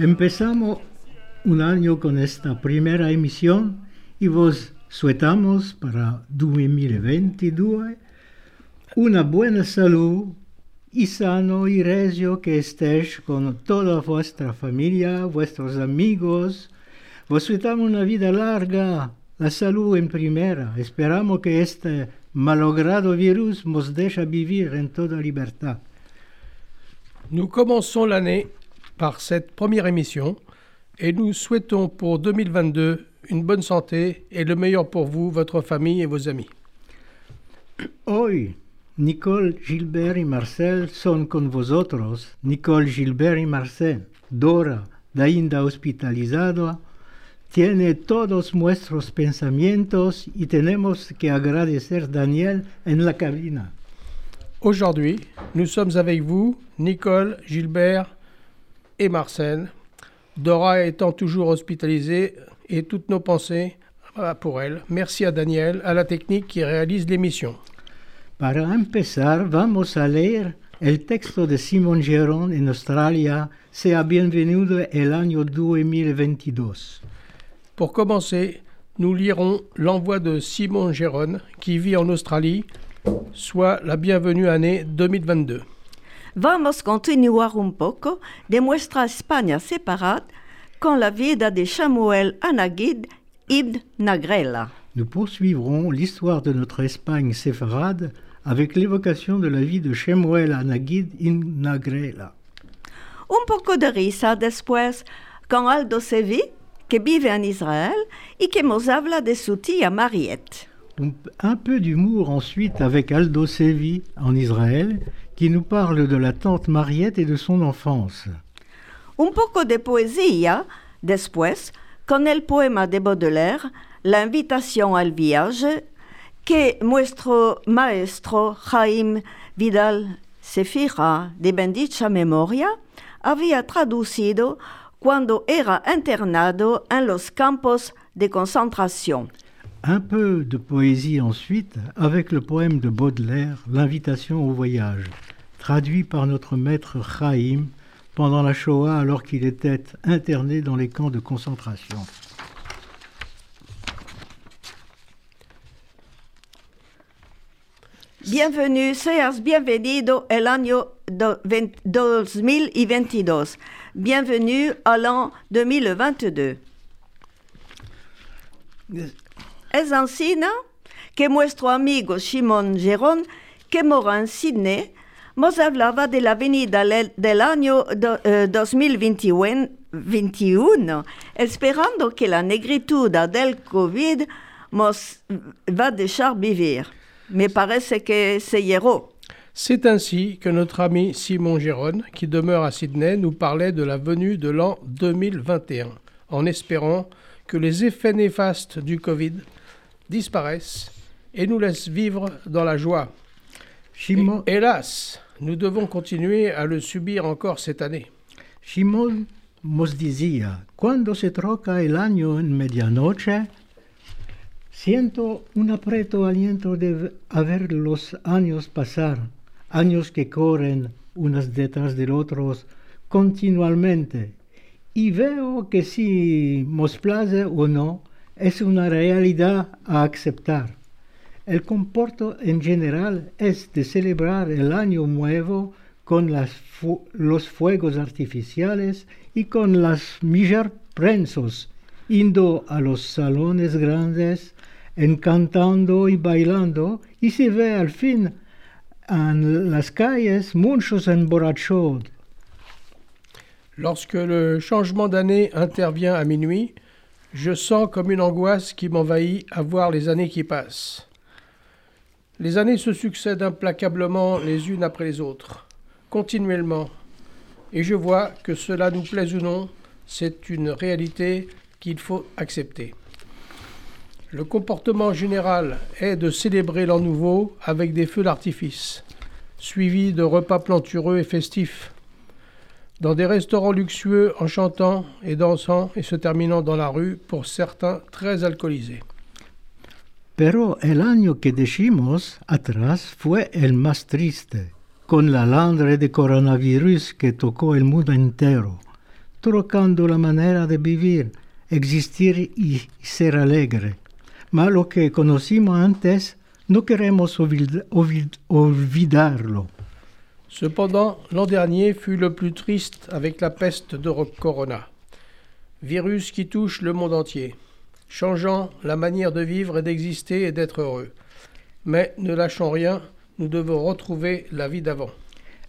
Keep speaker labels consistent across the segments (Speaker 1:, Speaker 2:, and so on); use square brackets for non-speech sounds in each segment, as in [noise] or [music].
Speaker 1: Empezamos un año con esta primera emisión y vos suetamos para 2022 una buena salud y sano y regio que estéis con toda vuestra familia, vuestros amigos. Vos suetamos una vida larga, la salud en primera. Esperamos que este malogrado virus nos deje vivir en toda libertad.
Speaker 2: Nous commençons l'année par cette première émission et nous souhaitons pour 2022 une bonne santé et le meilleur pour vous, votre famille et vos amis.
Speaker 1: Hoy, Nicole, Gilbert Marcel son con vosotros. Nicole, Gilbert y Marcel. Dora, Dainda hospitalizada, tiene todos nuestros pensamientos y tenemos que agradecer Daniel en la cabina.
Speaker 2: Aujourd'hui, nous sommes avec vous, Nicole, Gilbert et Marcel. Dora étant toujours hospitalisée et toutes nos pensées euh, pour elle. Merci à Daniel, à la technique qui réalise l'émission.
Speaker 1: Para empezar, vamos a leer el texto de Simon Geron en Australia, Sea bienvenido el año 2022.
Speaker 2: Pour commencer, nous lirons l'envoi de Simon Géron qui vit en Australie, soit la bienvenue année 2022.
Speaker 3: Vamos continuar un poco de nuestra España separada con la vida de Samuel Anagid ibn Nagrela.
Speaker 1: Nous poursuivrons l'histoire de notre Espagne séfarade avec l'évocation de la vie de Shemuel Anagid in Nagrela.
Speaker 3: Un poco de risa después con Aldo Sevi, que vive en Israel y que nos habla de su tía Mariette.
Speaker 1: Un peu d'humour ensuite avec Aldo Sevi en Israël, qui nous parle de la tante Mariette et de son enfance.
Speaker 3: Un poco de poesía después con el poema de Baudelaire, La invitación al viaje, que nuestro maestro Jaime Vidal Sefira de bendicha memoria había traducido cuando era internado en los campos de concentración.
Speaker 1: Un peu de poésie ensuite avec le poème de Baudelaire, L'invitation au voyage, traduit par notre maître Chaim pendant la Shoah alors qu'il était interné dans les camps de concentration.
Speaker 3: Bienvenue, seas bienvenido el año do- vein- 2022. Bienvenue à l'an 2022. Es ansina que nuestro amigo Simón Gerón, que mora en Sydney, nos hablaba de la venida del año do- eh, 2021, 21, esperando que la negritud del COVID nos va dejar vivir. Me parece que se llegó.
Speaker 2: C'est ainsi que notre ami Simon Géron, qui demeure à Sydney, nous parlait de la venue de l'an 2021, en espérant que les effets néfastes du Covid disparaissent et nous laissent vivre dans la joie.
Speaker 1: Shimon,
Speaker 2: Et- hélas, nous devons continuer à le subir encore cette année.
Speaker 1: Shimon nos decía, cuando se troca el año en medianoche, siento un aprieto aliento de a ver los años pasar, años que corren unas detrás de otros continuamente, y veo que si nos place o no, es una realidad a aceptar. El comporto en general es de celebrar el año nuevo con los fuegos artificiales y con las millar prensos, indo a los salones grandes, encantando y bailando, y se ve al fin en las calles muchos emborrachados.
Speaker 2: Lorsque le changement d'année intervient à minuit, je sens comme une angoisse qui m'envahit à voir les années qui passent. Les années se succèdent implacablement les unes après les autres, continuellement, Et je vois que cela nous plaise ou non, c'est une réalité qu'il faut accepter. Le comportement général est de célébrer l'an nouveau avec des feux d'artifice, suivis de repas plantureux et festifs, dans des restaurants luxueux en chantant et dansant et se terminant dans la rue pour certains très alcoolisés.
Speaker 1: Pero el año que decimos atrás fue el más triste, con la landre de coronavirus que tocó el mundo entero, trocando la manera de vivir, existir y ser alegre. Mas lo que conocimos antes no queremos olvid olvid olvidarlo.
Speaker 2: Cependant, l'an dernier fut le plus triste avec la peste de Corona, virus qui touche le monde entier, changeant la manière de vivre et d'exister et d'être heureux. Mais ne lâchons rien, nous devons retrouver la vie d'avant.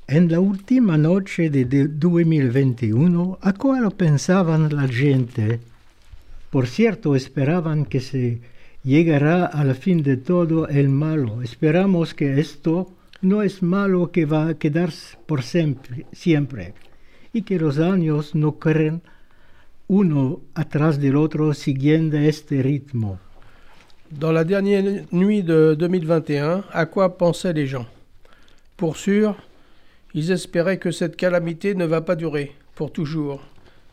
Speaker 1: En la última noche de 2021, ¿a cuál pensaban la gente? Por cierto, esperaban que se llegara al fin de todo el malo. Esperamos que esto no es malo que va a quedarse por siempre, siempre y que los años no corren uno atrás del otro siguiendo este ritmo.
Speaker 2: Dans la dernière nuit de 2021, à quoi pensaient les gens? Pour sûr, ils espéraient que cette calamité ne va pas durer pour toujours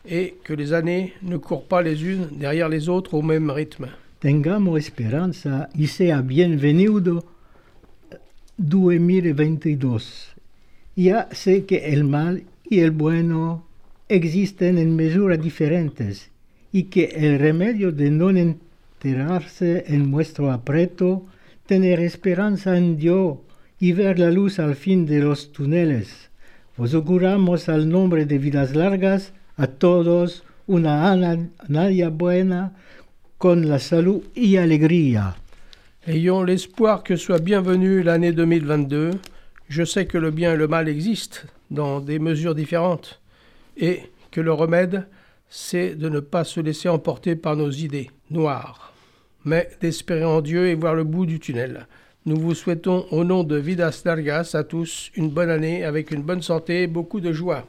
Speaker 2: et que les années ne courent pas les unes derrière les autres au même rythme.
Speaker 1: Tengamos esperanza y sea bienvenido 2022. Ya sé que el mal y el bueno existen en mesuras diferentes y que el remedio de no enterarse en nuestro apreto, tener esperanza en Dios y ver la luz al fin de los túneles. Os auguramos al nombre de vidas largas a todos una Nadia buena con la salud y alegría.
Speaker 2: Ayons l'espoir que soit bienvenue l'année 2022. Je sais que le bien et le mal existent dans des mesures différentes et que le remède, c'est de ne pas se laisser emporter par nos idées noires, mais d'espérer en Dieu et voir le bout du tunnel. Nous vous souhaitons au nom de Vidas Largas à tous une bonne année avec une bonne santé et beaucoup de joie.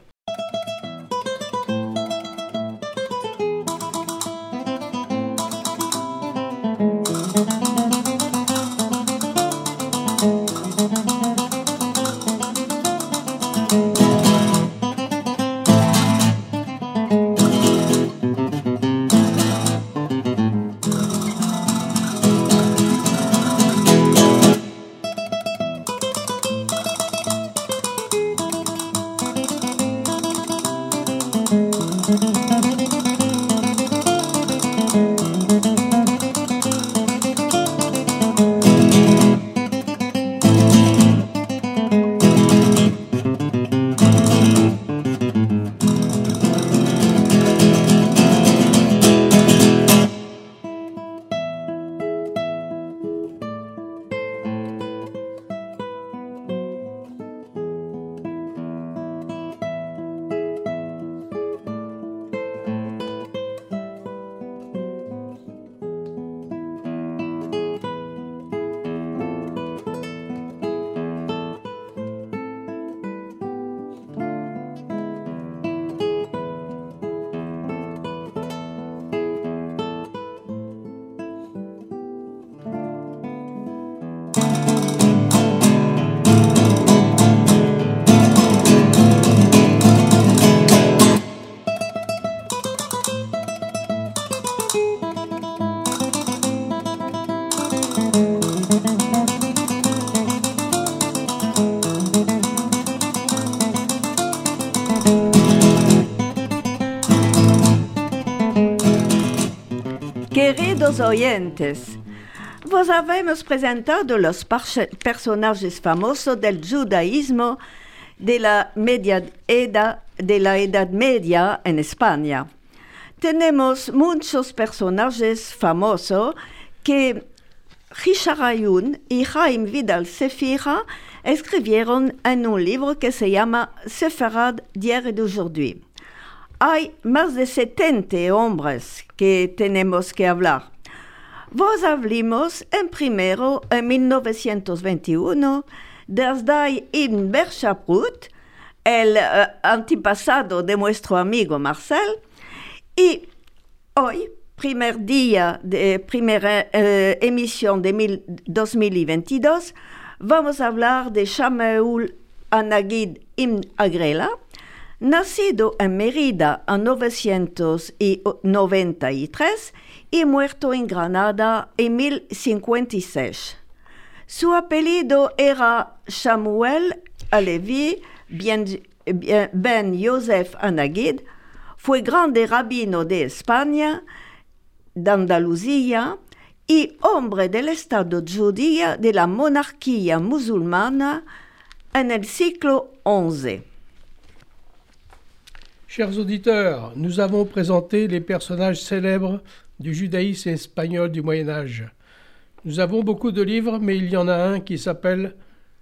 Speaker 3: Oyentes, vos habemos presentado los personajes famosos del judaísmo de la, media edad, de la Edad Media en España. Tenemos muchos personajes famosos que Ayun y Jaime Vidal Sefira escribieron en un libro que se llama Sefarad d'hier et d'aujourd'hui. Hay más de 70 hombres que tenemos que hablar. Vos hablamos en primero en 1921 desde Ibn Bershaprut el eh, antepasado de nuestro amigo Marcel. Y hoy, primer día de primera eh, emisión de mil- 2022, vamos a hablar de Shameul Anagid Ibn Agrela, nacido en Mérida en 993 y muerto en Granada en 1056. Su apellido era Samuel Alevi bien- Ben Yosef Anagid. Fue grande rabino de España, de Andalucía y hombre del Estado judío de la monarquía musulmana en el siglo XI.
Speaker 2: Chers auditeurs, nous avons présenté les personnages célèbres du judaïsme espagnol du Moyen Âge. Nous avons beaucoup de livres, mais il y en a un qui s'appelle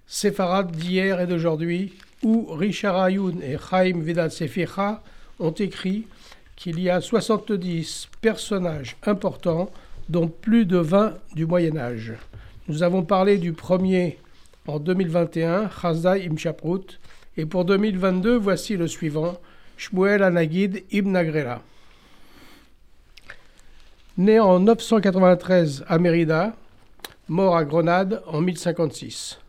Speaker 2: Séfarade d'hier et d'aujourd'hui, où Richard Ayoun et Chaim Vidal Seficha ont écrit qu'il y a 70 personnages importants, dont plus de 20 du Moyen Âge. Nous avons parlé du premier en 2021, Chazai Ibn Shaprut, et pour 2022, voici le suivant, Shmuel Anagid Ibn Agrela. Né en 993 à Mérida, mort à Grenade en 1056.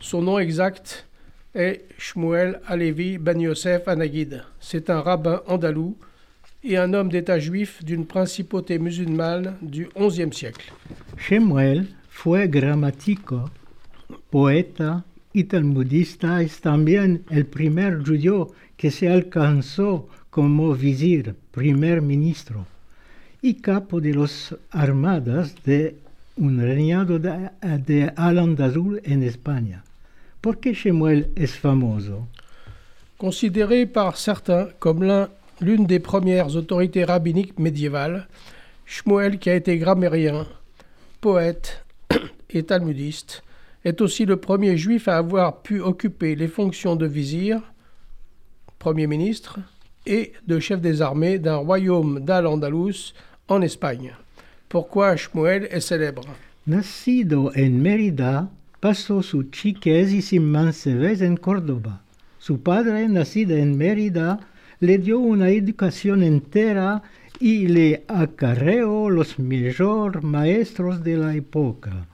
Speaker 2: Son nom exact est Shmuel Alevi Ben Yosef Anagid. C'est un rabbin andalou et un homme d'État juif d'une principauté musulmane du XIe siècle.
Speaker 1: Shemuel fue gramático, poeta y talmudista. También el primer judío que se alcanzó como visir, primer ministro, y capo de las armadas de un reinado de, de Al-Andalus en España. ¿Por qué Shemuel es famoso?
Speaker 2: Considéré par certains comme l'un- l'une des premières autorités rabbiniques médiévales, Shmuel, qui a été grammairien, poète [coughs] et talmudiste, est aussi le premier juif à avoir pu occuper les fonctions de vizir, premier ministre, et de chef des armées d'un royaume d'Al-Andalus en Espagne. Pourquoi Shmuel est célèbre?
Speaker 1: Nacido en Mérida, pasó su su mancebez en Córdoba. Su padre, nacido en Mérida, le dio una educación entera y le acarreó los mejores maestros de la época.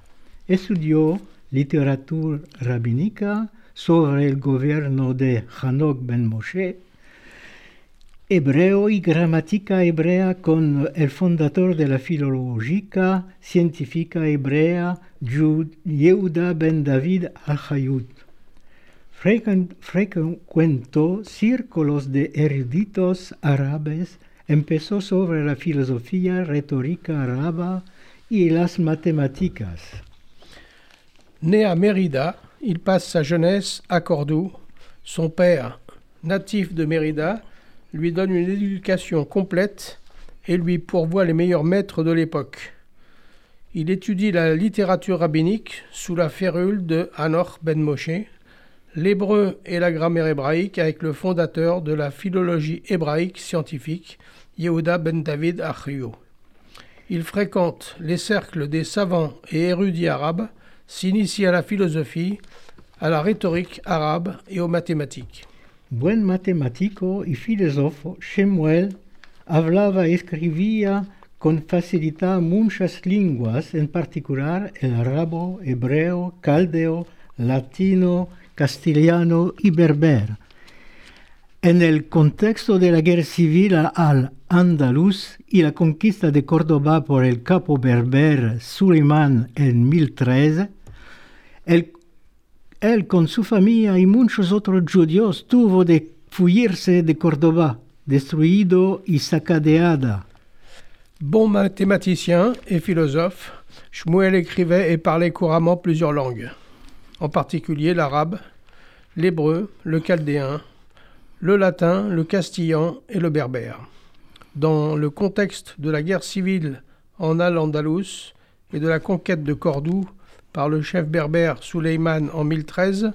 Speaker 1: Estudió literatura rabínica sobre el gobierno de Hanok ben Moshe, hebreo y gramática hebrea con el fundador de la filológica científica hebrea Yehuda ben David. Frequen- Frecuentó círculos de eruditos árabes, empezó sobre la filosofía retórica araba y las matemáticas.
Speaker 2: Né à Mérida, il passe sa jeunesse à Cordoue. Son père, natif de Mérida, lui donne une éducation complète et lui pourvoit les meilleurs maîtres de l'époque. Il étudie la littérature rabbinique sous la férule de Hanoch ben Moshe, l'hébreu et la grammaire hébraïque avec le fondateur de la philologie hébraïque scientifique, Yehuda ben David Achriou. Il fréquente les cercles des savants et érudits arabes, s'initie à la philosophie, à la rhétorique arabe et aux mathématiques.
Speaker 1: Buen matemático y filósofo, Shemuel hablaba y escribía con facilidad muchas lenguas, en particular el arabo, hebreo, caldeo, latino, castellano y berber. En el contexto de la guerra civil al andaluz y la conquista de Córdoba por el capo berber Suleimán en 1013, el él con su familia y muchos otros judíos tuvo de fuirse de Córdoba, destruido y sacadeada.
Speaker 2: Bon mathématicien et philosophe, Shmuel écrivait et parlait couramment plusieurs langues, en particulier l'arabe, l'hébreu, le chaldéen, le latin, le castillan et le berbère. Dans le contexte de la guerre civile en Al-Andalus et de la conquête de Cordoue par le chef berbère Suleiman en 1013,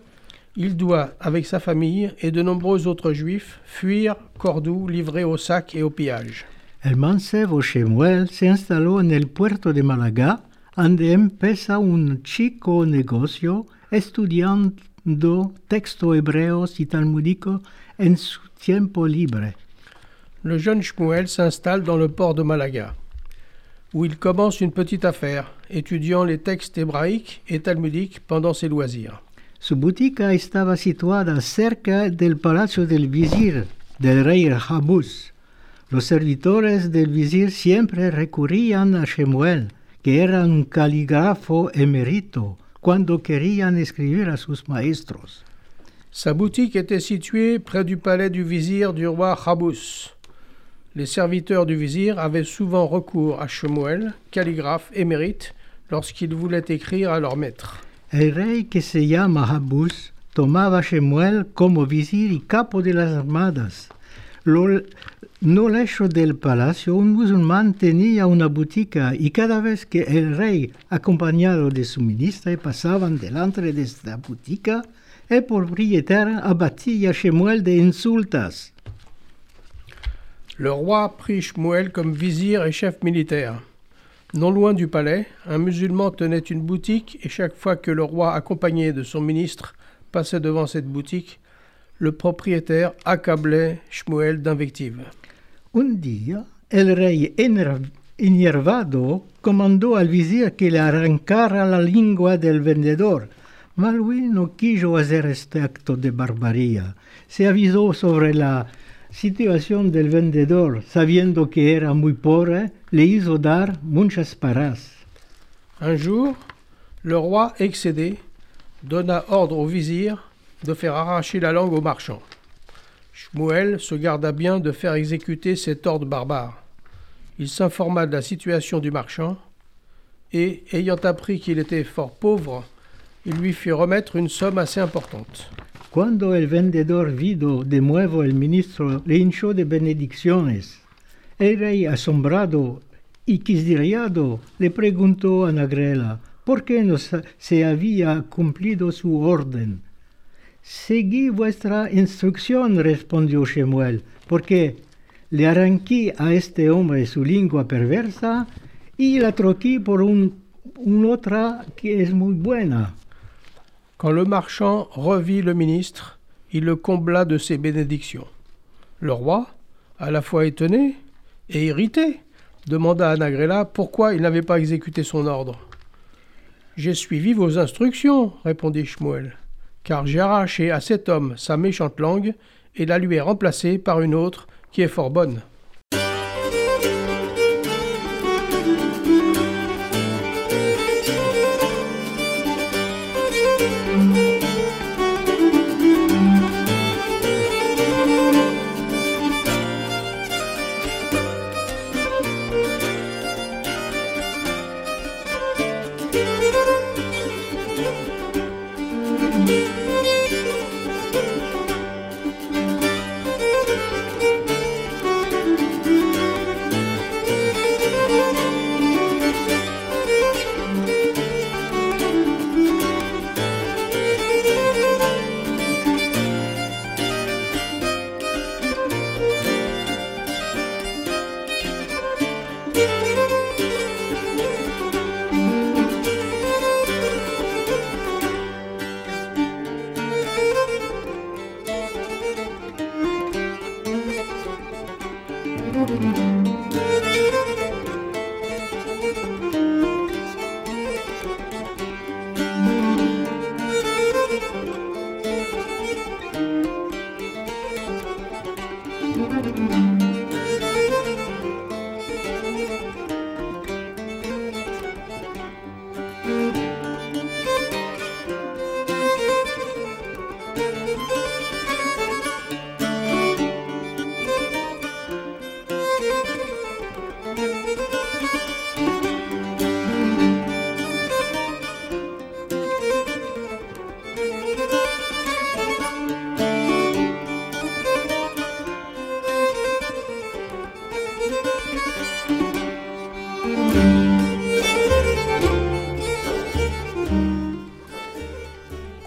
Speaker 2: il doit, avec sa famille et de nombreux autres juifs, fuir Cordoue livré au sac et au pillage.
Speaker 1: El mancebo Shemuel se instaló en el puerto de Málaga, donde empieza un chico negocio estudian- estudiando textos hebreos y talmúdicos en su tiempo libre.
Speaker 2: Le jeune Shmuel s'installe dans le port de Malaga, où il commence une petite affaire, étudiant les textes hébraïques et talmudiques pendant ses loisirs.
Speaker 1: Su botica estaba situada cerca del palacio del visir del rey Jabús. Los servidores del visir siempre recurrían a Shemuel, que era un calígrafo emérito, cuando querían escribir a sus maestros.
Speaker 2: Sa boutique était située près du palais du vizir du roi Habous. Les serviteurs du vizir avaient souvent recours à Shemuel, calligraphe émérite, lorsqu'ils voulaient écrire à leur maître.
Speaker 1: El rey que se llama Jabús tomaba a como visir y capo de las armadas. Lo, no lejos del palacio un musulmán tenía una botica y cada vez que el rey, acompañado de su ministra, pasaban delante de esta botica, el propietario abatía a Shemuel de insultas.
Speaker 2: Le roi prit Shmuel comme vizir et chef militaire. Non loin du palais, un musulman tenait une boutique et chaque fois que le roi, accompagné de son ministre, passait devant cette boutique, le propriétaire accablait Shmuel d'invectives.
Speaker 1: Un día, el rey ener- enervado comandó al visir que le arrancara la lengua del vendedor. Mas lui no quiso hacer este acto de barbarie. Se avisó sobre la situación del vendedor, sabiendo que era muy pobre, le hizo dar muchas paras.
Speaker 2: Un jour, le roi, excédé, donna ordre au vizir de faire arracher la langue au marchand. Shmuel se garda bien de faire exécuter cet ordre barbare. Il s'informa de la situation du marchand et, ayant appris qu'il était fort pauvre, il lui fit remettre une somme assez importante.
Speaker 1: Cuando el vendedor vido de nuevo el ministro, le hinchó de benedicciones. El rey, asombrado y quisiriado, le preguntó a Nagrela por qué no se había cumplido su orden. Seguí vuestra instrucción, respondió Shemuel, porque le arranqué a este hombre su lengua perversa y la troqué por un, un otra que es muy buena.
Speaker 2: Quand le marchand revit le ministre, il le combla de ses bénédictions. Le roi, à la fois étonné et irrité, demanda à Nagrela pourquoi il n'avait pas exécuté son ordre. J'ai suivi vos instructions, répondit Shmuel, car j'ai arraché à cet homme sa méchante langue et la lui ai remplacée par une autre qui est fort bonne.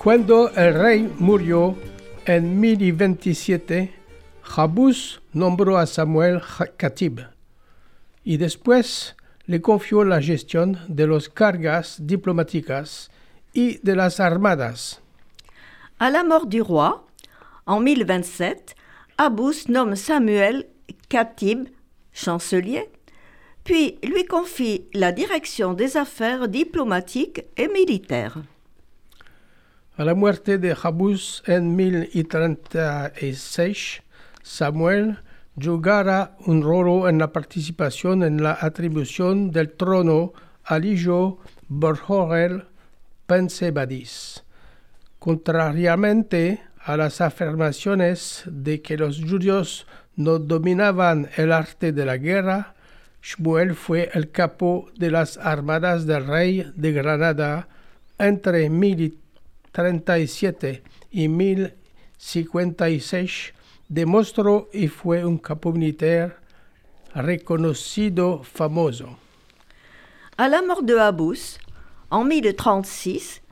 Speaker 2: Cuando el rey murió en 1027, Jabús nombró a Samuel Katib y después le confió la gestión de los cargas diplomáticas y de las armadas.
Speaker 3: À la mort du roi, en 1027, Abous nomme Samuel Khatib, chancelier, puis lui confie la direction des affaires diplomatiques et militaires.
Speaker 2: A la muerte de Jabús en 1036, Samuel jugara un rol en la participación en la atribución del trono al hijo Borjorel Pensebadis. Contrariamente a las afirmaciones de que los judíos no dominaban el arte de la guerra, Shmuel fue el capo de las armadas del rey de Granada entre 1037 y 1056. Demostró y fue un.
Speaker 3: À la mort de Abous, en 1036,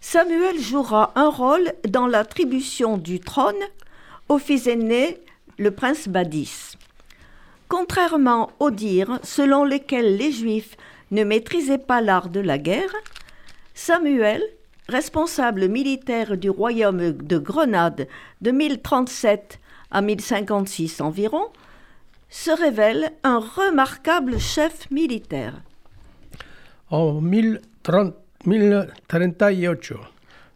Speaker 3: Samuel jouera un rôle dans l'attribution du trône au fils aîné, le prince Badis. Contrairement aux dires selon lesquels les Juifs ne maîtrisaient pas l'art de la guerre, Samuel, responsable militaire du royaume de Grenade de 1037 à 1056 environ, se révèle un remarquable chef militaire.
Speaker 2: En 1030 1038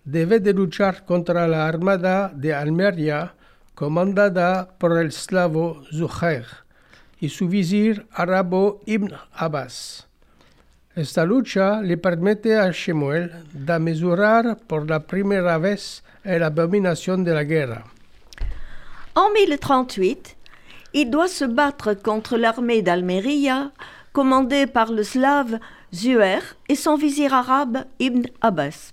Speaker 2: debe de luchar contra la armada de Almería comandada por el slavo Zuhair y su visir árabe Ibn Abbas. Esta lucha le permite a Shemuel de mesurar por la primera vez la abominación de la guerra.
Speaker 3: En 1038, il doit se battre contre l'armée d'Almeria, commandée par le slave Zuer et son vizir arabe Ibn Abbas.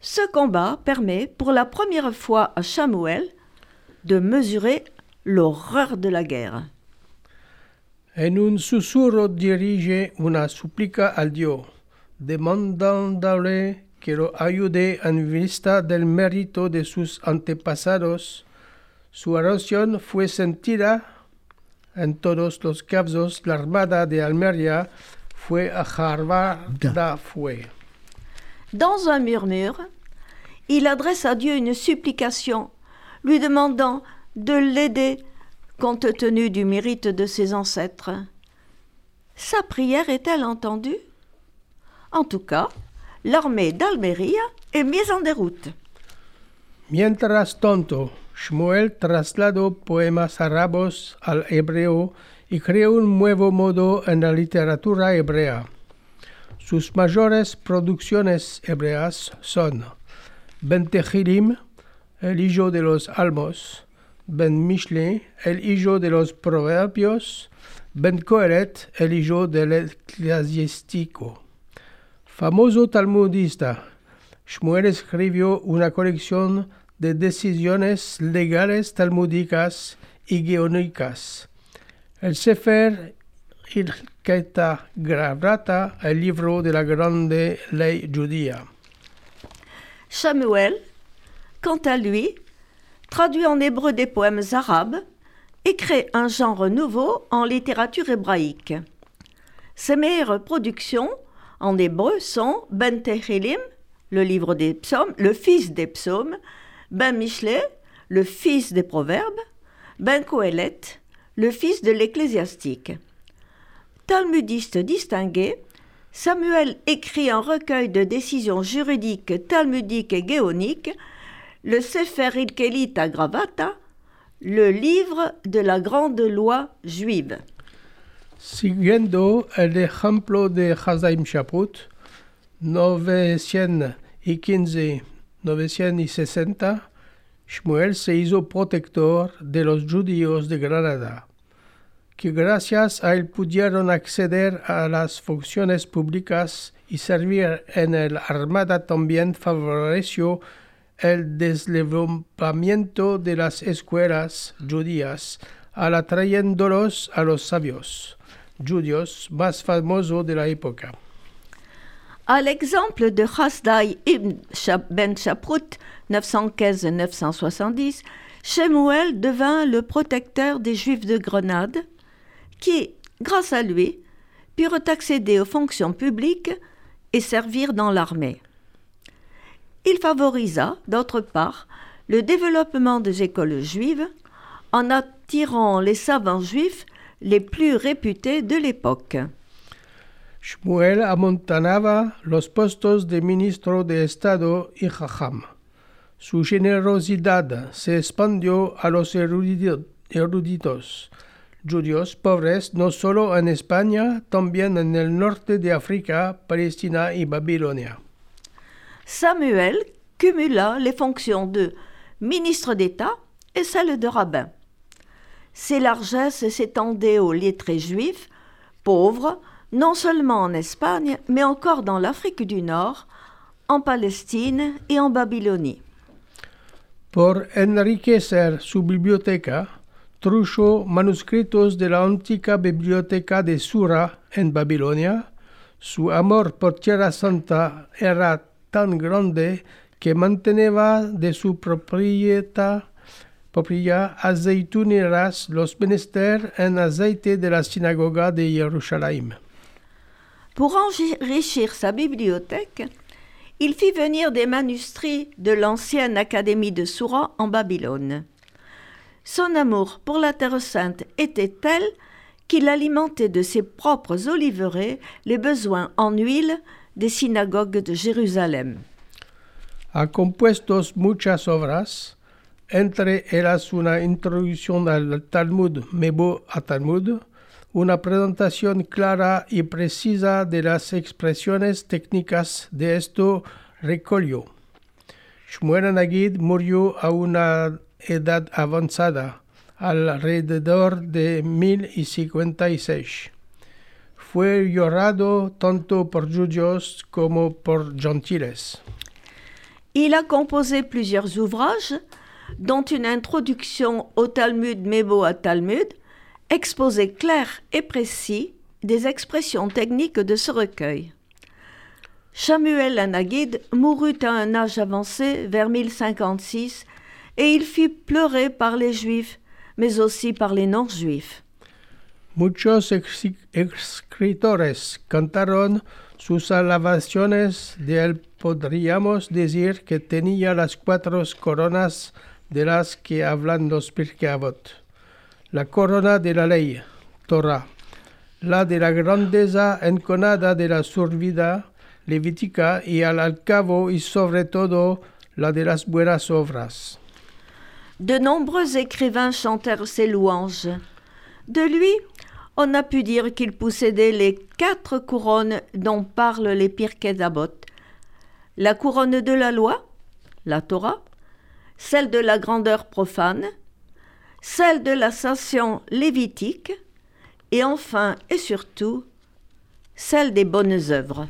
Speaker 3: Ce combat permet pour la première fois à Samuel de mesurer l'horreur de la guerre.
Speaker 2: En un susurro dirige una súplica al Dios, demandándole que lo ayude en vista del mérito de sus antepasados. Su oración fue sentida en todos los casos. La armada de Almería fue a fue.
Speaker 3: Dans un murmure, il adresse à Dieu une supplication, lui demandant de l'aider compte tenu du mérite de ses ancêtres. Sa prière est-elle entendue? En tout cas, l'armée d'Almería est mise en déroute.
Speaker 2: Mientras tanto, Shmuel trasladó poemas arabos al hebreo y creó un nuevo modo en la literatura hebrea. Sus mayores producciones hebreas son Ben Tehilim, el hijo de los Almos, Ben Mishle, el hijo de los Proverbios, Ben Coelet, el hijo del Eclesiástico. Famoso talmudista, Shmuel escribió una colección de decisiones legales talmúdicas y guiónicas El Sefer Ilketa Gravrata, el libro de la grande ley judía.
Speaker 3: Samuel, quant à lui, traduit en hébreu des poèmes arabes et crée un genre nouveau en littérature hébraïque. Ses meilleures productions en hébreu sont Ben Tehilim, le livre des psaumes, le fils des psaumes, Ben Mishle, le fils des proverbes, Ben Kohelet, le fils de l'ecclésiastique. Talmudiste distingué, Samuel écrit un recueil de décisions juridiques talmudiques et géoniques, le Sefer Ilkelit Agravata, le livre de la grande loi juive.
Speaker 2: Siguiendo el ejemplo de Hazaim Shaput, 915-960, Shmuel se hizo protector de los judíos de Granada, que gracias a él pudieron acceder a las funciones públicas y servir en el armada también favoreció el deslevantamiento de las escuelas judías, al atrayéndolos a los sabios judíos más famosos de la época.
Speaker 3: À l'exemple de Hasdai ibn Ben Shaprut, 915-970, Shemuel devint le protecteur des Juifs de Grenade, qui, grâce à lui, purent accéder aux fonctions publiques et servir dans l'armée. Il favorisa, d'autre part, le développement des écoles juives en attirant les savants juifs les plus réputés de l'époque.
Speaker 2: Shmuel amontanaba los postos de ministro de Estado y Jajam. Su generosidad se expandió a los eruditos, judíos pobres no solo en España, también en el norte de África, Palestina y Babilonia.
Speaker 3: Samuel cumula les fonctions de ministre d'État et celles de rabbin. Ses largesses s'étendaient aux lettrés juifs, pauvres, non seulement en Espagne, mais encore dans l'Afrique du Nord, en Palestine et en Babylonie.
Speaker 2: Por enriquecer su biblioteca, trujo manuscritos de la antigua biblioteca de Sura en Babilonia. Su amor por Tierra Santa era tan grande que de su los en aceite de la sinagoga de.
Speaker 3: Pour enrichir sa bibliothèque, il fit venir des manuscrits de l'ancienne académie de Soura en Babylone. Son amour pour la Terre sainte était tel qu'il alimentait de ses propres oliveraies les besoins en huile des synagogues de Jérusalem.
Speaker 2: Ha compuestos muchas obras, entre ellas una introducción al Talmud Mebo a Talmud, una presentación clara y precisa de las expresiones técnicas de esto recollo. Shmuel murió a una edad avanzada, alrededor de 1056.
Speaker 3: Il a composé plusieurs ouvrages, dont une introduction au Talmud Mebo à Talmud, exposé clair et précis des expressions techniques de ce recueil. Samuel Anagid mourut à un âge avancé vers 1056 et il fut pleuré par les juifs, mais aussi par les non-juifs.
Speaker 2: Muchos escritores cantaron sus alabaciones de él. Podríamos decir que tenía las cuatro coronas de las que hablan los Pirkei La corona de la ley, Torah. La de la grandeza enconada de la survida, Levítica, y al cabo y sobre todo la de las buenas obras.
Speaker 3: De nombreux écrivains chantèrent ses louanges. De lui, on a pu dire qu'il possédait les quatre couronnes dont parlent les Pirkei La couronne de la loi, la Torah, celle de la grandeur profane, celle de la station lévitique, et enfin et surtout, celle des bonnes œuvres.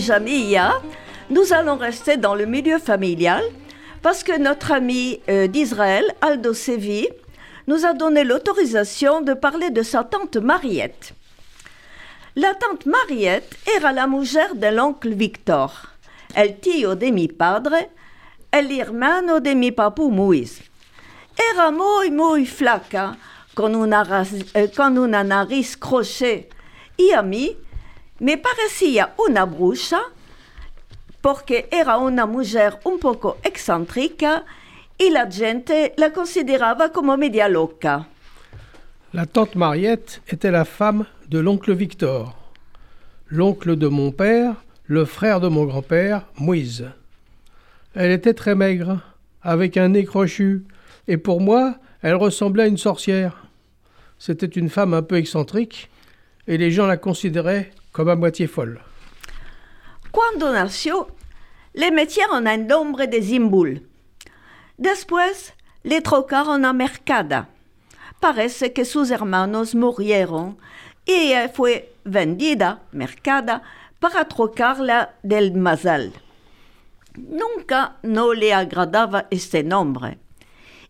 Speaker 3: Chanson Ijamiya, nous allons rester dans le milieu familial parce que notre ami euh, d'Israël, Aldo Sevi, nous a donné l'autorisation de parler de sa tante Mariette. La tante Mariette era la mujer de l'oncle Victor, el tío de mi padre, el hermano de mi papu Moïse. Era muy, muy flaca, con una, con una nariz crochet y a mí me parecía una bruja porque era una mujer un poco excéntrica y la gente la consideraba como media loca.
Speaker 2: La tante Mariette était la femme de l'oncle Victor, l'oncle de mon père, le frère de mon grand-père, Moïse. Elle était très maigre, avec un nez crochu, et pour moi, elle ressemblait à une sorcière. C'était une femme un peu excentrique, et les gens la considéraient comme à moitié folle.
Speaker 3: Cuando nació, le metieron en nombre de Zimbul. Después le trocaron a Mercada. Parece que sus hermanos murieron y fue vendida, Mercada, para trocarla del Mazal. Nunca no le agradaba este nombre.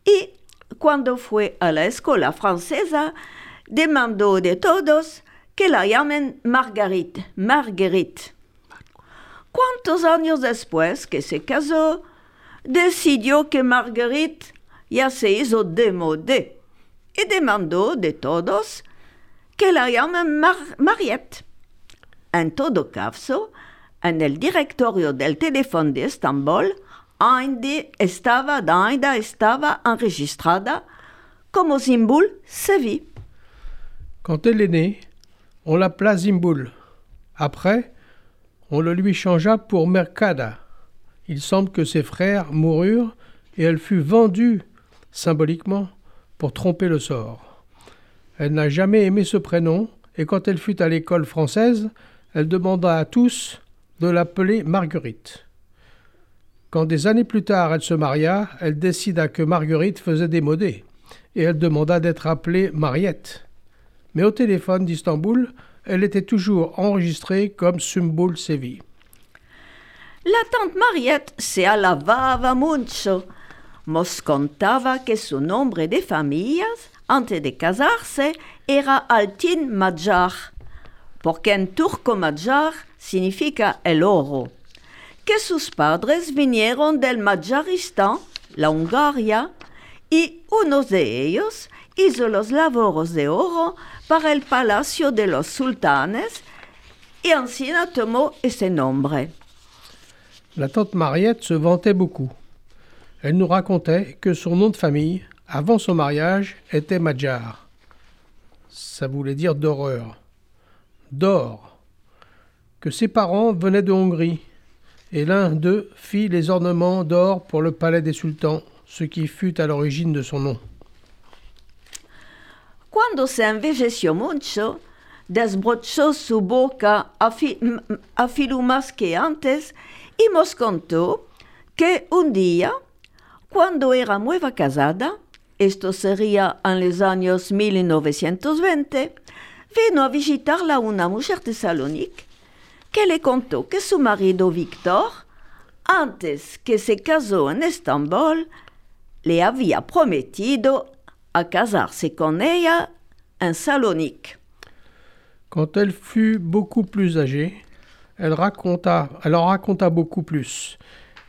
Speaker 3: Y cuando fue a la escuela francesa, demandó de todos la llamen Marguerite, Marguerite. ¿Cuántos años después que se casó, decidió que Marguerite ya se hizo y demandó de todos que la llamen Mar Mariette. En todo caso, en el directorio del teléfono de Estambul, Ainde estaba, Daida estaba enregistrada como Zimbul Sevi.
Speaker 2: Quand elle est née, on l'appela Zimboul. Après, on le lui changea pour Mercada. Il semble que ses frères moururent et elle fut vendue, symboliquement, pour tromper le sort. Elle n'a jamais aimé ce prénom, et quand elle fut à l'école française, elle demanda à tous de l'appeler Marguerite. Quand des années plus tard elle se maria, elle décida que Marguerite faisait démodé, et elle demanda d'être appelée Mariette. Mais au téléphone d'Istanbul, elle était toujours enregistrée comme Sumbul Sevi.
Speaker 3: La tante Mariette se alababa mucho. Nos contaba que su nombre de familias, antes de casarse, era Altin Magyar, porque en turco Magyar significa el oro. Que sus padres vinieron del Majaristan, la Hungaria, y uno de ellos hizo los labores de oro para el palacio de los sultanes y encima tomó ese nombre.
Speaker 2: La tante Mariette se vantait beaucoup. Elle nous racontait que son nom de famille, avant son mariage, était Magyar. Ça voulait dire d'horreur. D'or. Que ses parents venaient de Hongrie, et l'un d'eux fit les ornements d'or pour le palais des sultans, ce qui fut à l'origine de son nom.
Speaker 3: Cuando se envejeció mucho, desbrochó su boca afi afiló más que antes y nos contó que un día, cuando era nueva casada, esto sería en los años 1920, vino a visitarla una mujer de Salonique que le contó que su marido Victor, antes que se casó en Estambul, le había prometido a casarse con ella en Salonique.
Speaker 2: Quand elle fut beaucoup plus âgée, elle, raconta, elle en raconta beaucoup plus,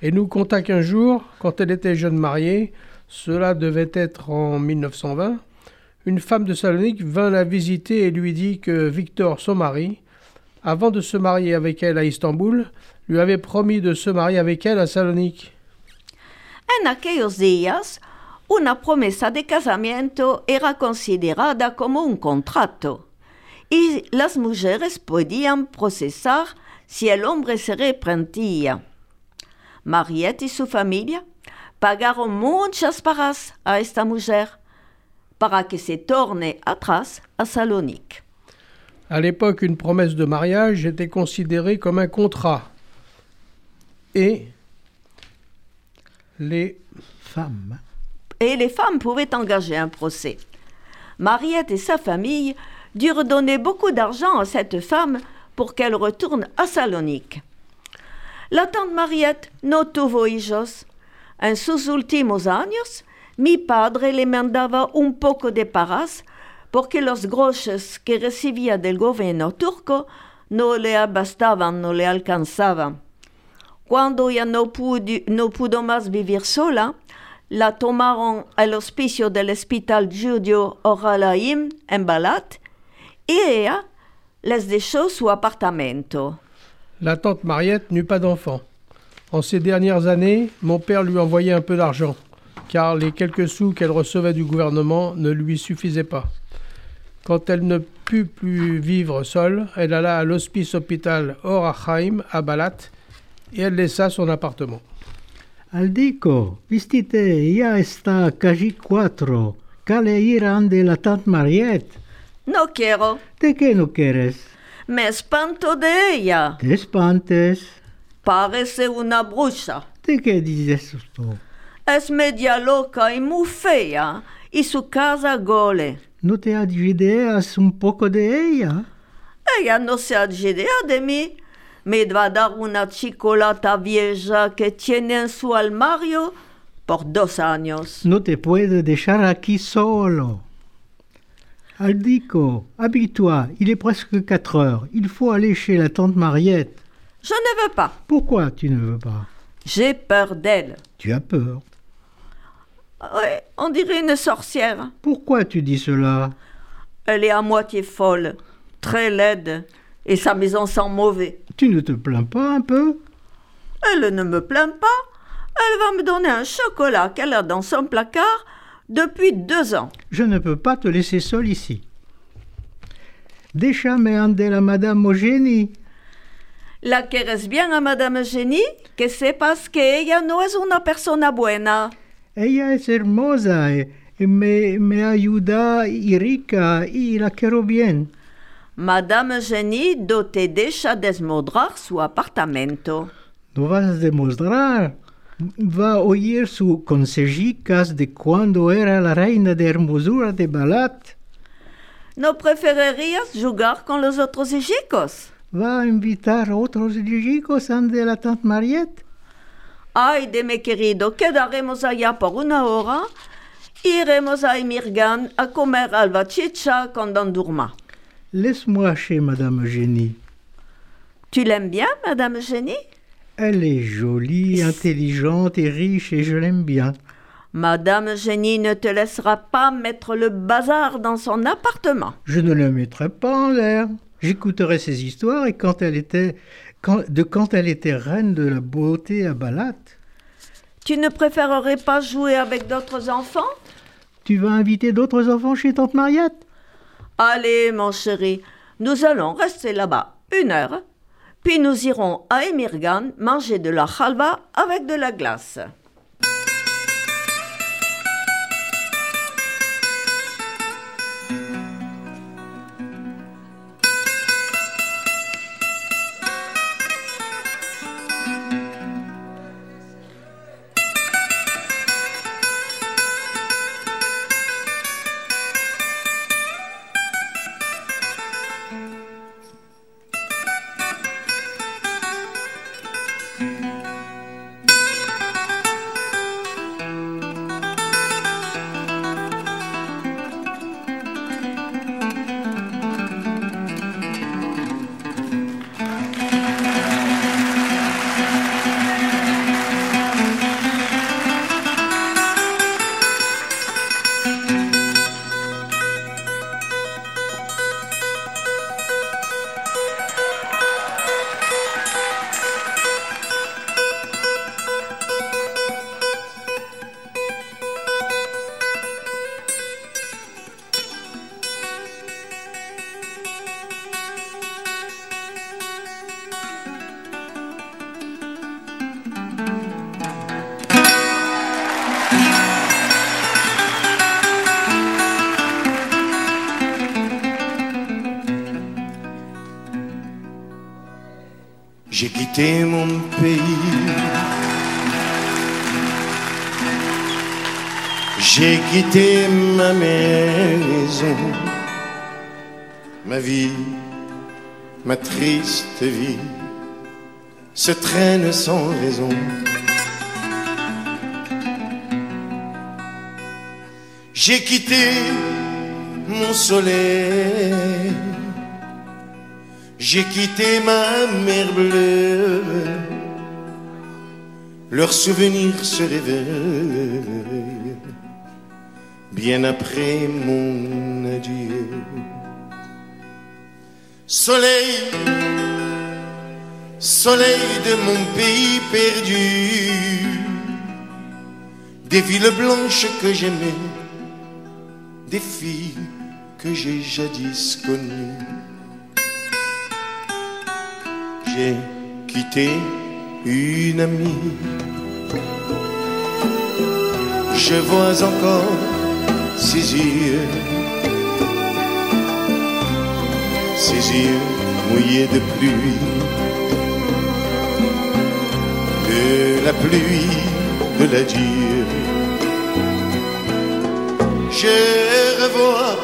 Speaker 2: et nous conta qu'un jour, quand elle était jeune mariée, cela devait être en 1920, une femme de Salonique vint la visiter et lui dit que Victor, son mari, avant de se marier avec elle à Istanbul, lui avait promis de se marier avec elle à Salonique.
Speaker 3: En aquellos días, una promesa de casamiento era considerada como un contrato y las mujeres podían procesar si el hombre se arrepentía. Mariette y su familia pagaron muchas paras a esta mujer para que se torne atrás a Salonique.
Speaker 2: À l'époque, une promesse de mariage était considérée comme un contrat. Et les
Speaker 1: Femme.
Speaker 3: Et les femmes pouvaient engager un procès. Mariette et sa famille durent donner beaucoup d'argent à cette femme pour qu'elle retourne à Salonique. La tante Mariette no tuvo hijos. En sus últimos años, mi padre le mandaba un poco de paras porque los groches que recibía del gobierno turco no le bastaban, no le alcanzaban. Cuando ya no pudo, no pudo más vivir sola, la tomaron al hospicio del hospital judío Oralaim en Balat y ella les dejó su.
Speaker 2: La tante Mariette n'eut pas d'enfant. En ces dernières années, mon père lui envoyait un peu d'argent, car les quelques sous qu'elle recevait du gouvernement ne lui suffisaient pas. Quand elle ne put plus vivre seule, elle alla à l'hospice hôpital Orachaim à Balat et elle laissa son appartement.
Speaker 1: Aldico, vistite, ya está casi cuatro. Cale irán de la tante Mariette.
Speaker 3: No quiero,
Speaker 1: ¿De qué no quieres?
Speaker 3: me espanto de ella.
Speaker 1: Te espantes.
Speaker 3: Parece una bruja.
Speaker 1: ¿De qué dices tú?
Speaker 3: Es media loca y muy fea, y su casa gole.
Speaker 1: ¿No te ideas un poco de ella?
Speaker 3: Ella no se idea de mí. Me va dar una chocolata vieja que tiene en su armario por dos años.
Speaker 1: No te puedo dejar aquí solo. Aldico, habille-toi, il est presque 4 heures. Il faut aller chez la tante Mariette.
Speaker 3: Je ne veux pas.
Speaker 1: Pourquoi tu ne veux pas?
Speaker 3: J'ai peur d'elle.
Speaker 1: Tu as peur.
Speaker 3: Ouais, on dirait une sorcière.
Speaker 1: Pourquoi tu dis cela?
Speaker 3: Elle est à moitié folle, très laide, et sa maison sent mauvais.
Speaker 1: Tu ne te plains pas un peu?
Speaker 3: Elle ne me plaint pas. Elle va me donner un chocolat qu'elle a dans son placard depuis deux ans.
Speaker 1: Je ne peux pas te laisser seul ici. Déchame ande la Madame Eugénie.
Speaker 3: La quieres bien a Madame Jenny, que sepas que ella no es una persona buena.
Speaker 1: Ella es hermosa y me, me ayuda y rica y la quiero bien.
Speaker 3: Madame Jenny do te deja desmodrar su apartamento.
Speaker 1: No vas a demostrar. Va oír sus consejicas de cuando era la reina de hermosura de Balat.
Speaker 3: ¿No preferirías jugar con los otros hijicos?
Speaker 1: Va a invitar otros chicos ande la tante Mariette.
Speaker 3: Ay, de mi querido, quedaremos allá por una hora. Iremos a Emirgan a comer albachicha con Don Durma.
Speaker 1: Laisse-moi chez Madame Eugénie.
Speaker 3: Tu l'aimes bien, Madame Jenny
Speaker 1: Elle est jolie, [laughs] intelligente et riche et je l'aime bien.
Speaker 3: Madame Jenny ne te laissera pas mettre le bazar dans son appartement.
Speaker 1: Je ne la mettrai pas en l'air. J'écouterai ses histoires et quand elle était quand- de quand elle était reine de la beauté à Balat.
Speaker 3: Tu ne préférerais pas jouer avec d'autres enfants?
Speaker 1: Tu vas inviter d'autres enfants chez tante Mariette?
Speaker 3: Allez, mon chéri, nous allons rester là-bas une heure, puis nous irons à Emirgan manger de la halva avec de la glace.
Speaker 4: J'ai quitté mon pays. J'ai quitté ma maison, ma vie ma triste vie se traîne sans raison. J'ai quitté mon soleil, j'ai quitté ma mer bleue, leurs souvenirs se réveillent bien après mon adieu. Soleil, soleil de mon pays perdu, des villes blanches que j'aimais, des filles que j'ai jadis connues. J'ai quitté une amie, je vois encore ses yeux, ses yeux mouillés de pluie, de la pluie de l'adieu. Je revois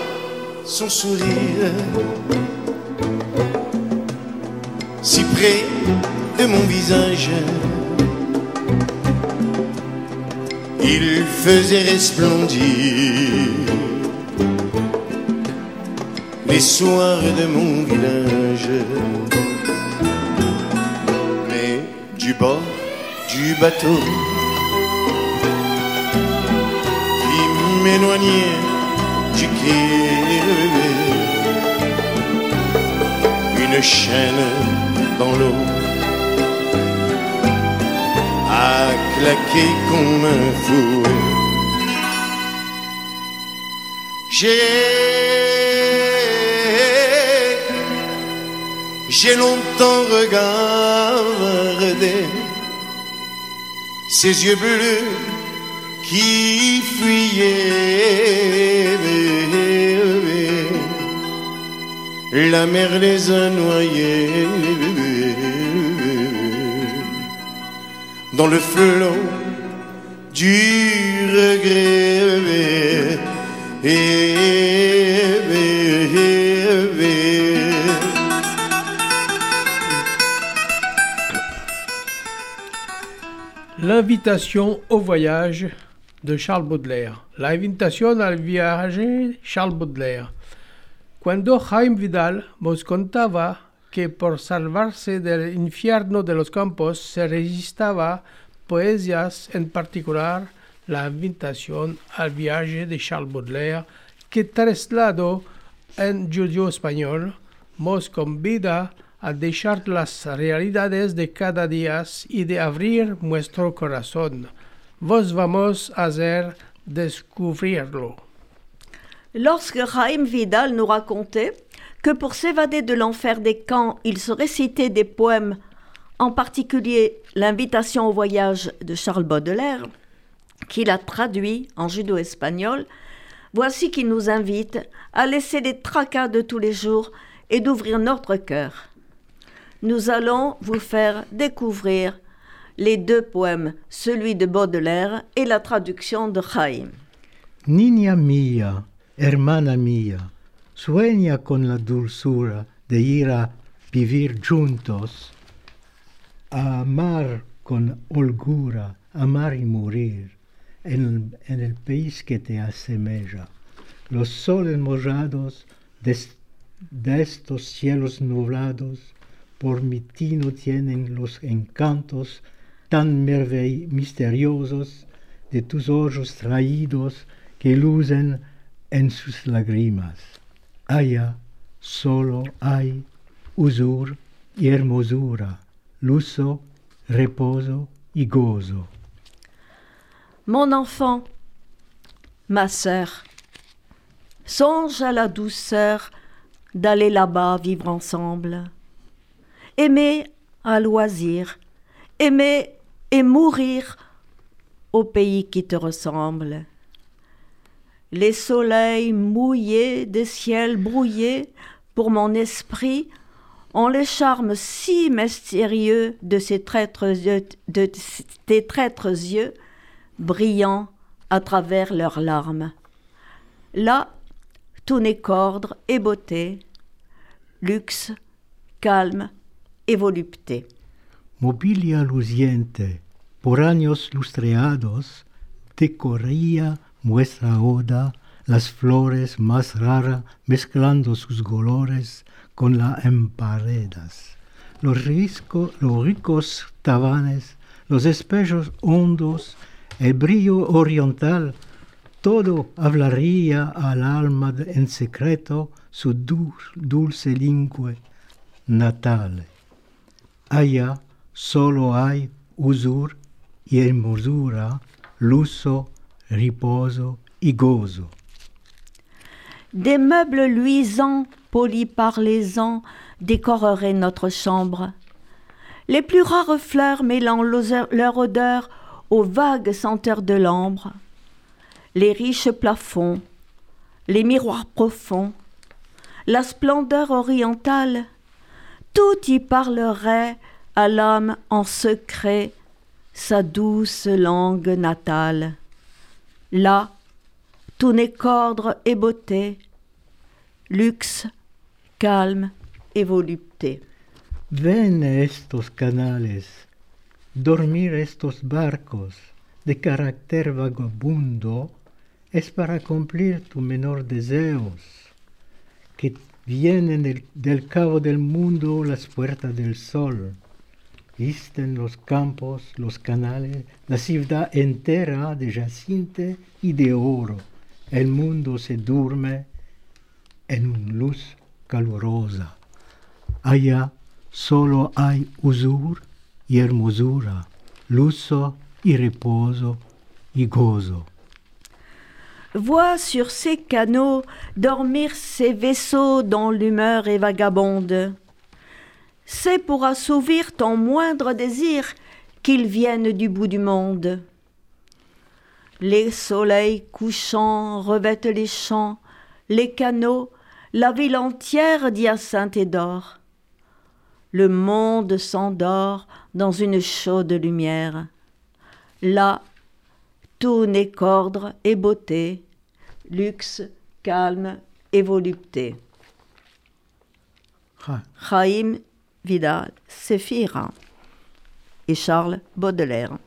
Speaker 4: son sourire de mon visage. Il faisait resplendir les soirs de mon village. Mais du bord du bateau qui m'éloignait du quai, une chaîne a claqué comme un fouet. J'ai, j'ai longtemps regardé ses yeux bleus qui fuyaient. La mer les a noyés dans le flot du regret.
Speaker 2: L'invitation au voyage de Charles Baudelaire. La invitación al viaje Charles Baudelaire. Cuando Jaime Vidal nos contaba que por salvarse del infierno de los campos se registraba poesías, en particular la invitación al viaje de Charles Baudelaire, que trasladó en judío español, nos convida a dejar las realidades de cada día y de abrir nuestro corazón. Vos vamos a hacer descubrirlo.
Speaker 3: Lorsque Raïm Vidal nous racontait que pour s'évader de l'enfer des camps, il se récitait des poèmes, en particulier l'invitation au voyage de Charles Baudelaire, qu'il a traduit en judo-espagnol, voici qu'il nous invite à laisser les tracas de tous les jours et d'ouvrir notre cœur. Nous allons vous faire découvrir les deux poèmes, celui de Baudelaire et la traduction de Jaime.
Speaker 1: Niña mía, hermana mía, sueña con la dulzura de ir a vivir juntos, a amar con holgura, amar y morir en, en el país que te asemeja. Los soles mojados de, de estos cielos nublados por mi tino tienen los encantos tan misteriosos de tus ojos traídos que lucen en sus lágrimas. Allá solo hay usur y luso, reposo y gozo.
Speaker 3: Mon enfant, ma sœur, songe à la douceur d'aller là-bas vivre ensemble. Aimer à loisir, aimer et mourir au pays qui te ressemble. Les soleils mouillés des ciels brouillés pour mon esprit ont le charme si mystérieux de ces traîtres yeux, tes traîtres yeux brillants à travers leurs larmes. Là, tout n'est qu'ordre et beauté, luxe calme et volupté.
Speaker 1: Mobilia luciente, por años lustreados, decoría muestra oda las flores más raras mezclando sus colores con las emparedas. Los, los ricos tabanes, los espejos hondos, el brillo oriental, todo hablaría al alma en secreto su dulce lingüe natale. Allá solo hay usur y hermosura, luso, riposo y gozo.
Speaker 3: Des meubles luisants, polis par les ans, décoreraient notre chambre. Les plus rares fleurs mêlant leur odeur aux vagues senteurs de l'ambre. Les riches plafonds, les miroirs profonds, la splendeur orientale, tout y parlerait à l'âme en secret sa douce langue natale. Là, tout n'est qu'ordre et beauté, luxe, calme et volupté.
Speaker 1: Ven estos canales, dormir estos barcos de carácter vagabundo es para cumplir tu menor deseos, que vienen del, del cabo del mundo las puertas del sol Visten los campos, los canales, la ciudad entera de jacinte y de oro. El mundo se duerme en una luz calurosa. Allá solo hay usur y hermosura, luso y reposo y gozo.
Speaker 3: Vois sur ces canaux dormir ces vaisseaux dont l'humeur est vagabonde c'est pour assouvir ton moindre désir qu'ils viennent du bout du monde. Les soleils couchants revêtent les champs, les canaux, la ville entière d'hyacinthe et d'or. Le monde s'endort dans une chaude lumière. Là, tout n'est qu'ordre et beauté, luxe, calme et volupté. Vidal, Séphira et Charles Baudelaire.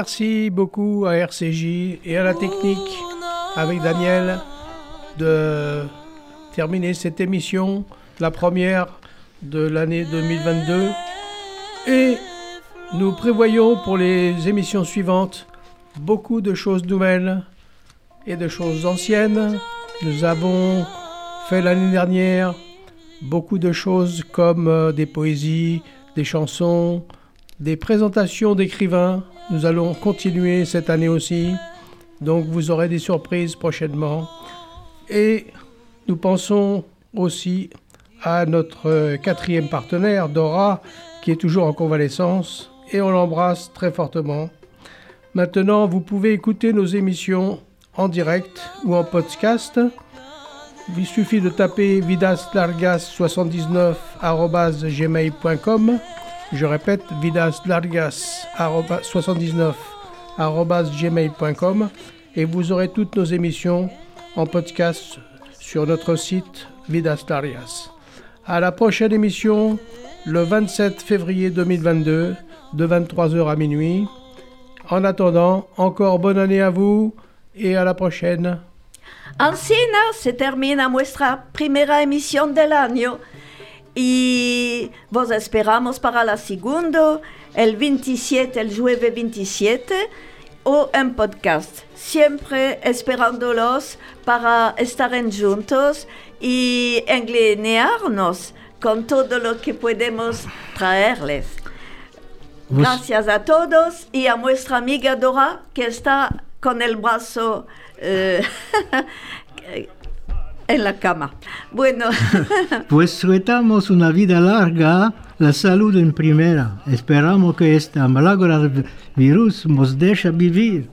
Speaker 2: Merci beaucoup à RCJ et à la technique avec Daniel de terminer cette émission, la première de l'année 2022. Et nous prévoyons pour les émissions suivantes beaucoup de choses nouvelles et de choses anciennes. Nous avons fait l'année dernière beaucoup de choses comme euh, des poésies, des chansons, des présentations d'écrivains. Nous allons continuer cette année aussi. Donc vous aurez des surprises prochainement. Et nous pensons aussi à notre quatrième partenaire, Dora, qui est toujours en convalescence. Et on l'embrasse très fortement. Maintenant, vous pouvez écouter nos émissions en direct ou en podcast. Il suffit de taper vidaslargas79.gmail.com. Je répète, vidaslargas79.gmail.com et vous aurez toutes nos émissions en podcast sur notre site Vidas Largas. À la prochaine émission, le 27 février 2022, de 23h à minuit. En attendant, encore bonne année à vous et à la prochaine.
Speaker 3: Se y vos esperamos para la segunda, el 27, el jueves 27, o en podcast. Siempre esperándolos para estar juntos y englenearnos con todo lo que podemos traerles. Gracias a todos y a nuestra amiga Dora que está con el brazo eh, [laughs] en la cama. Bueno. [laughs]
Speaker 1: pues suetamos una vida larga, la salud en primera. Esperamos que esta malagro virus nos deje vivir.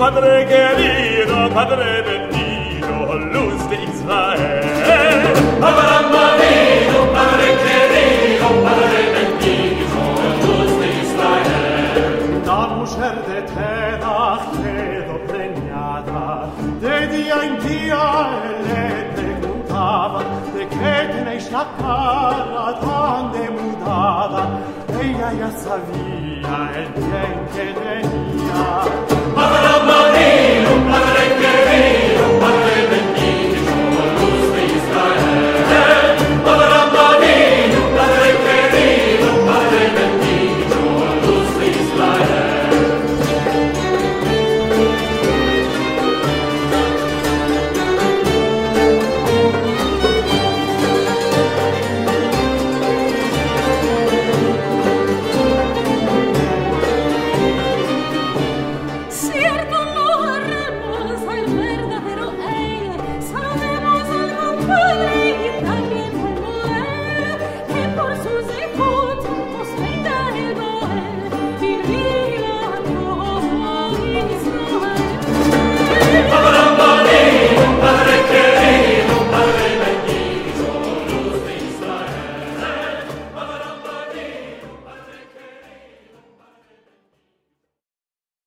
Speaker 1: Padre querido, Padre bendito, luz de Israel. la cara tan demudada, ella ya sabía el bien que tenía. Padre querido, um,